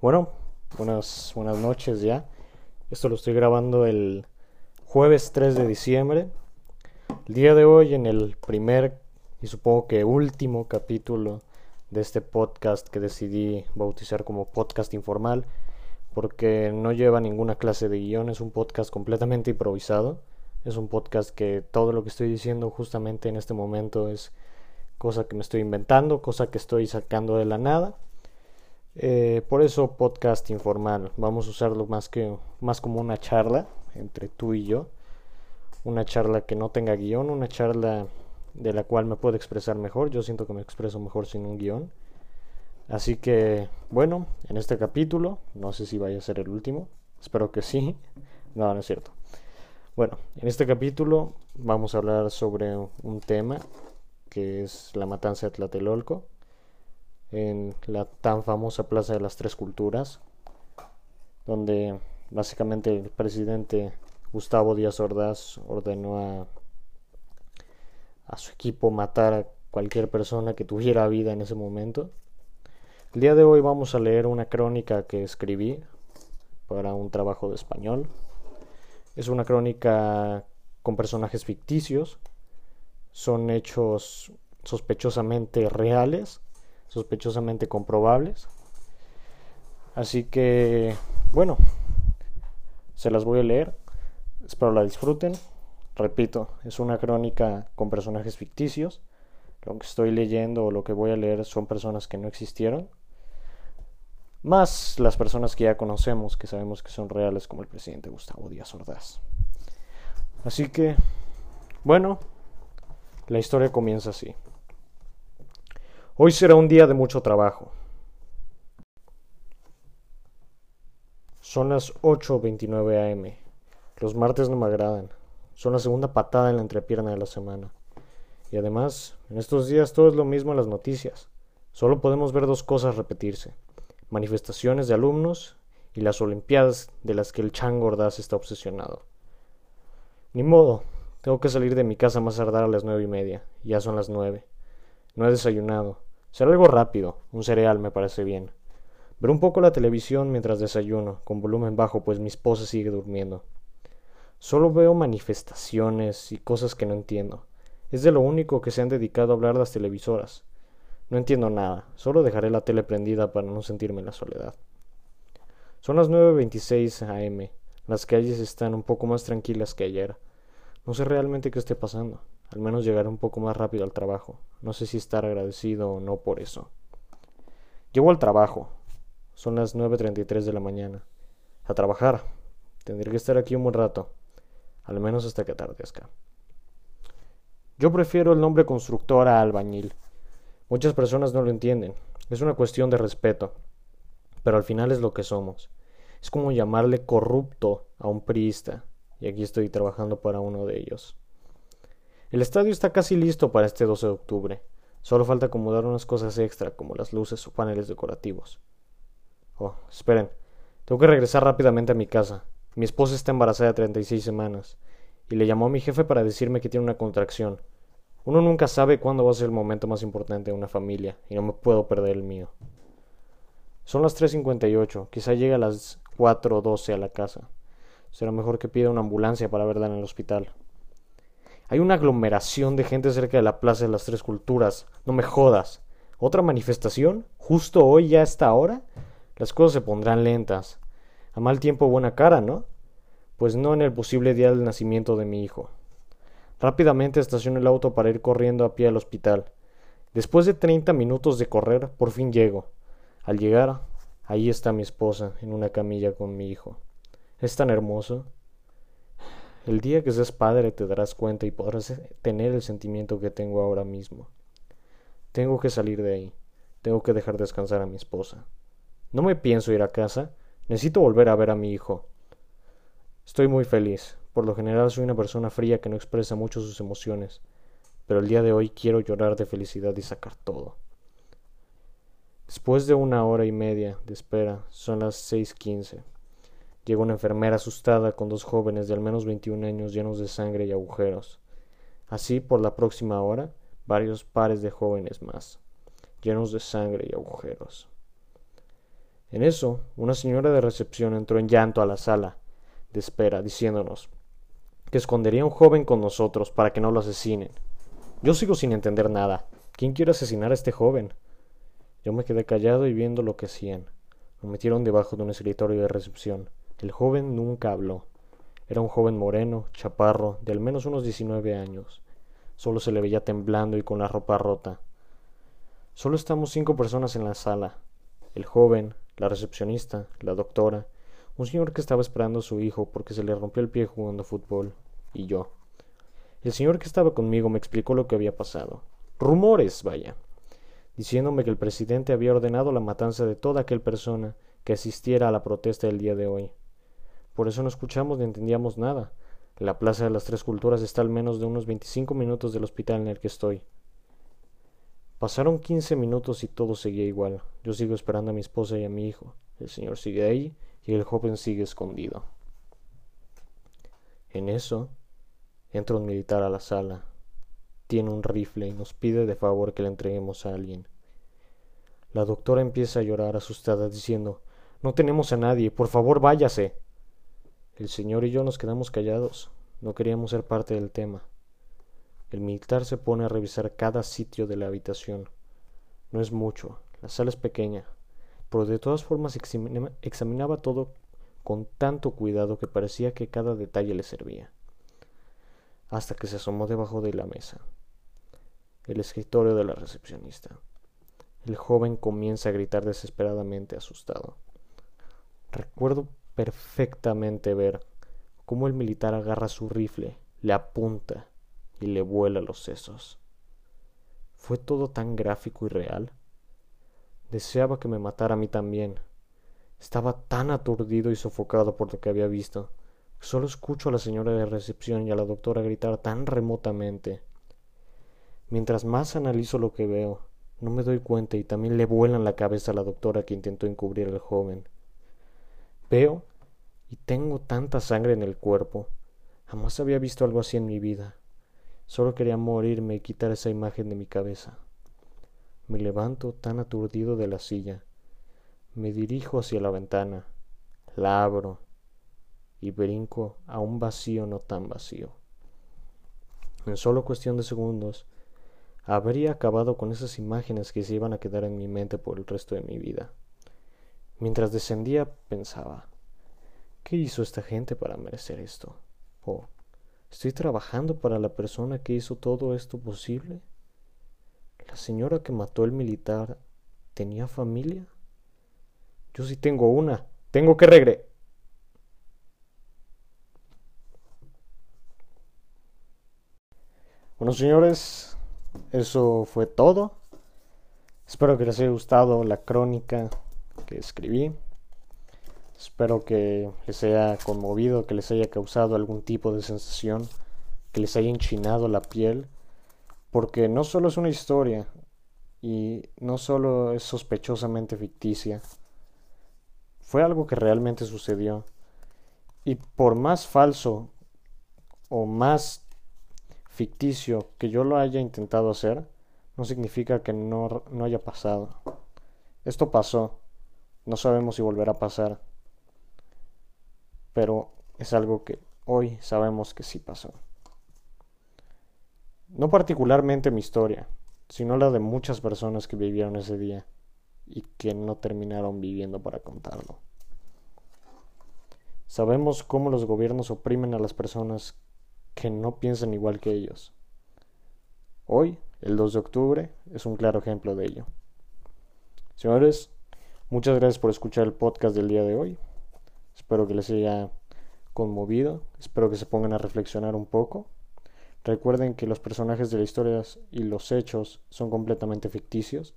Bueno, buenas, buenas noches ya. Esto lo estoy grabando el jueves 3 de diciembre. El día de hoy en el primer y supongo que último capítulo de este podcast que decidí bautizar como podcast informal porque no lleva ninguna clase de guion, es un podcast completamente improvisado. Es un podcast que todo lo que estoy diciendo justamente en este momento es cosa que me estoy inventando, cosa que estoy sacando de la nada eh, por eso podcast informal. Vamos a usarlo más que más como una charla entre tú y yo. Una charla que no tenga guion, una charla de la cual me puedo expresar mejor. Yo siento que me expreso mejor sin un guion. Así que, bueno, en este capítulo, no sé si vaya a ser el último, espero que sí. No, no es cierto. Bueno, en este capítulo vamos a hablar sobre un tema que es la matanza de Tlatelolco en la tan famosa Plaza de las Tres Culturas, donde básicamente el presidente Gustavo Díaz Ordaz ordenó a, a su equipo matar a cualquier persona que tuviera vida en ese momento. El día de hoy vamos a leer una crónica que escribí para un trabajo de español. Es una crónica con personajes ficticios. Son hechos sospechosamente reales sospechosamente comprobables. Así que, bueno, se las voy a leer. Espero la disfruten. Repito, es una crónica con personajes ficticios. Lo que estoy leyendo o lo que voy a leer son personas que no existieron. Más las personas que ya conocemos, que sabemos que son reales, como el presidente Gustavo Díaz Ordaz. Así que, bueno, la historia comienza así. Hoy será un día de mucho trabajo. Son las 8.29 am. Los martes no me agradan. Son la segunda patada en la entrepierna de la semana. Y además, en estos días todo es lo mismo en las noticias. Solo podemos ver dos cosas repetirse. Manifestaciones de alumnos y las Olimpiadas de las que el Chan Gordaz está obsesionado. Ni modo, tengo que salir de mi casa más tardar a las nueve y media. Ya son las nueve. No he desayunado. Será algo rápido, un cereal me parece bien. Ver un poco la televisión mientras desayuno, con volumen bajo, pues mi esposa sigue durmiendo. Solo veo manifestaciones y cosas que no entiendo. Es de lo único que se han dedicado a hablar las televisoras. No entiendo nada, solo dejaré la tele prendida para no sentirme en la soledad. Son las 9.26 am. Las calles están un poco más tranquilas que ayer. No sé realmente qué esté pasando. Al menos llegaré un poco más rápido al trabajo. No sé si estar agradecido o no por eso. Llego al trabajo. Son las 9.33 de la mañana. A trabajar. Tendré que estar aquí un buen rato. Al menos hasta que atardezca. Yo prefiero el nombre constructor a albañil. Muchas personas no lo entienden. Es una cuestión de respeto. Pero al final es lo que somos. Es como llamarle corrupto a un priista. Y aquí estoy trabajando para uno de ellos. El estadio está casi listo para este 12 de octubre. Solo falta acomodar unas cosas extra, como las luces o paneles decorativos. Oh, esperen. Tengo que regresar rápidamente a mi casa. Mi esposa está embarazada de 36 semanas. Y le llamó a mi jefe para decirme que tiene una contracción. Uno nunca sabe cuándo va a ser el momento más importante de una familia, y no me puedo perder el mío. Son las 3.58. Quizá llegue a las 4.12 a la casa. Será mejor que pida una ambulancia para verla en el hospital. Hay una aglomeración de gente cerca de la Plaza de las Tres Culturas. No me jodas. ¿Otra manifestación? ¿Justo hoy ya a esta hora? Las cosas se pondrán lentas. A mal tiempo buena cara, ¿no? Pues no en el posible día del nacimiento de mi hijo. Rápidamente estaciono el auto para ir corriendo a pie al hospital. Después de treinta minutos de correr, por fin llego. Al llegar, ahí está mi esposa, en una camilla con mi hijo. Es tan hermoso. El día que seas padre te darás cuenta y podrás tener el sentimiento que tengo ahora mismo. Tengo que salir de ahí. Tengo que dejar descansar a mi esposa. No me pienso ir a casa. Necesito volver a ver a mi hijo. Estoy muy feliz. Por lo general soy una persona fría que no expresa mucho sus emociones. Pero el día de hoy quiero llorar de felicidad y sacar todo. Después de una hora y media de espera, son las 6.15. Llegó una enfermera asustada con dos jóvenes de al menos 21 años llenos de sangre y agujeros. Así, por la próxima hora, varios pares de jóvenes más, llenos de sangre y agujeros. En eso, una señora de recepción entró en llanto a la sala de espera, diciéndonos que escondería a un joven con nosotros para que no lo asesinen. Yo sigo sin entender nada. ¿Quién quiere asesinar a este joven? Yo me quedé callado y viendo lo que hacían. Lo metieron debajo de un escritorio de recepción. El joven nunca habló. Era un joven moreno, chaparro, de al menos unos diecinueve años. Solo se le veía temblando y con la ropa rota. Solo estamos cinco personas en la sala. El joven, la recepcionista, la doctora, un señor que estaba esperando a su hijo porque se le rompió el pie jugando fútbol, y yo. El señor que estaba conmigo me explicó lo que había pasado. Rumores, vaya. Diciéndome que el presidente había ordenado la matanza de toda aquella persona que asistiera a la protesta del día de hoy. Por eso no escuchamos ni entendíamos nada. La Plaza de las Tres Culturas está al menos de unos veinticinco minutos del hospital en el que estoy. Pasaron quince minutos y todo seguía igual. Yo sigo esperando a mi esposa y a mi hijo. El señor sigue ahí y el joven sigue escondido. En eso, entra un militar a la sala. Tiene un rifle y nos pide de favor que le entreguemos a alguien. La doctora empieza a llorar asustada diciendo No tenemos a nadie, por favor váyase. El señor y yo nos quedamos callados. No queríamos ser parte del tema. El militar se pone a revisar cada sitio de la habitación. No es mucho, la sala es pequeña, pero de todas formas examinaba todo con tanto cuidado que parecía que cada detalle le servía. Hasta que se asomó debajo de la mesa, el escritorio de la recepcionista. El joven comienza a gritar desesperadamente asustado. Recuerdo perfectamente ver cómo el militar agarra su rifle, le apunta y le vuela los sesos. Fue todo tan gráfico y real. Deseaba que me matara a mí también. Estaba tan aturdido y sofocado por lo que había visto. Solo escucho a la señora de recepción y a la doctora gritar tan remotamente. Mientras más analizo lo que veo, no me doy cuenta y también le vuelan la cabeza a la doctora que intentó encubrir al joven. Veo y tengo tanta sangre en el cuerpo. Jamás había visto algo así en mi vida. Solo quería morirme y quitar esa imagen de mi cabeza. Me levanto tan aturdido de la silla. Me dirijo hacia la ventana, la abro y brinco a un vacío no tan vacío. En solo cuestión de segundos, habría acabado con esas imágenes que se iban a quedar en mi mente por el resto de mi vida. Mientras descendía pensaba, ¿qué hizo esta gente para merecer esto? Oh, ¿Estoy trabajando para la persona que hizo todo esto posible? ¿La señora que mató al militar tenía familia? Yo sí tengo una. Tengo que regre. Bueno, señores, eso fue todo. Espero que les haya gustado la crónica que escribí. Espero que les haya conmovido, que les haya causado algún tipo de sensación, que les haya enchinado la piel, porque no solo es una historia y no solo es sospechosamente ficticia, fue algo que realmente sucedió. Y por más falso o más ficticio que yo lo haya intentado hacer, no significa que no, no haya pasado. Esto pasó. No sabemos si volverá a pasar pero es algo que hoy sabemos que sí pasó. No particularmente mi historia, sino la de muchas personas que vivieron ese día y que no terminaron viviendo para contarlo. Sabemos cómo los gobiernos oprimen a las personas que no piensan igual que ellos. Hoy, el 2 de octubre, es un claro ejemplo de ello. Señores, muchas gracias por escuchar el podcast del día de hoy. Espero que les haya conmovido, espero que se pongan a reflexionar un poco. Recuerden que los personajes de la historia y los hechos son completamente ficticios,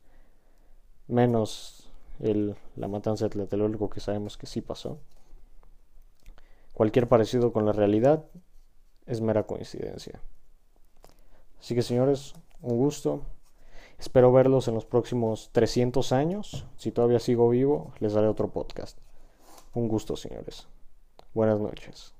menos el, la matanza de Tlatelolco que sabemos que sí pasó. Cualquier parecido con la realidad es mera coincidencia. Así que señores, un gusto. Espero verlos en los próximos 300 años. Si todavía sigo vivo, les daré otro podcast. Un gusto, señores. Buenas noches.